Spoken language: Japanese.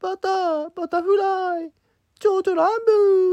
バターバタフライ蝶々乱舞。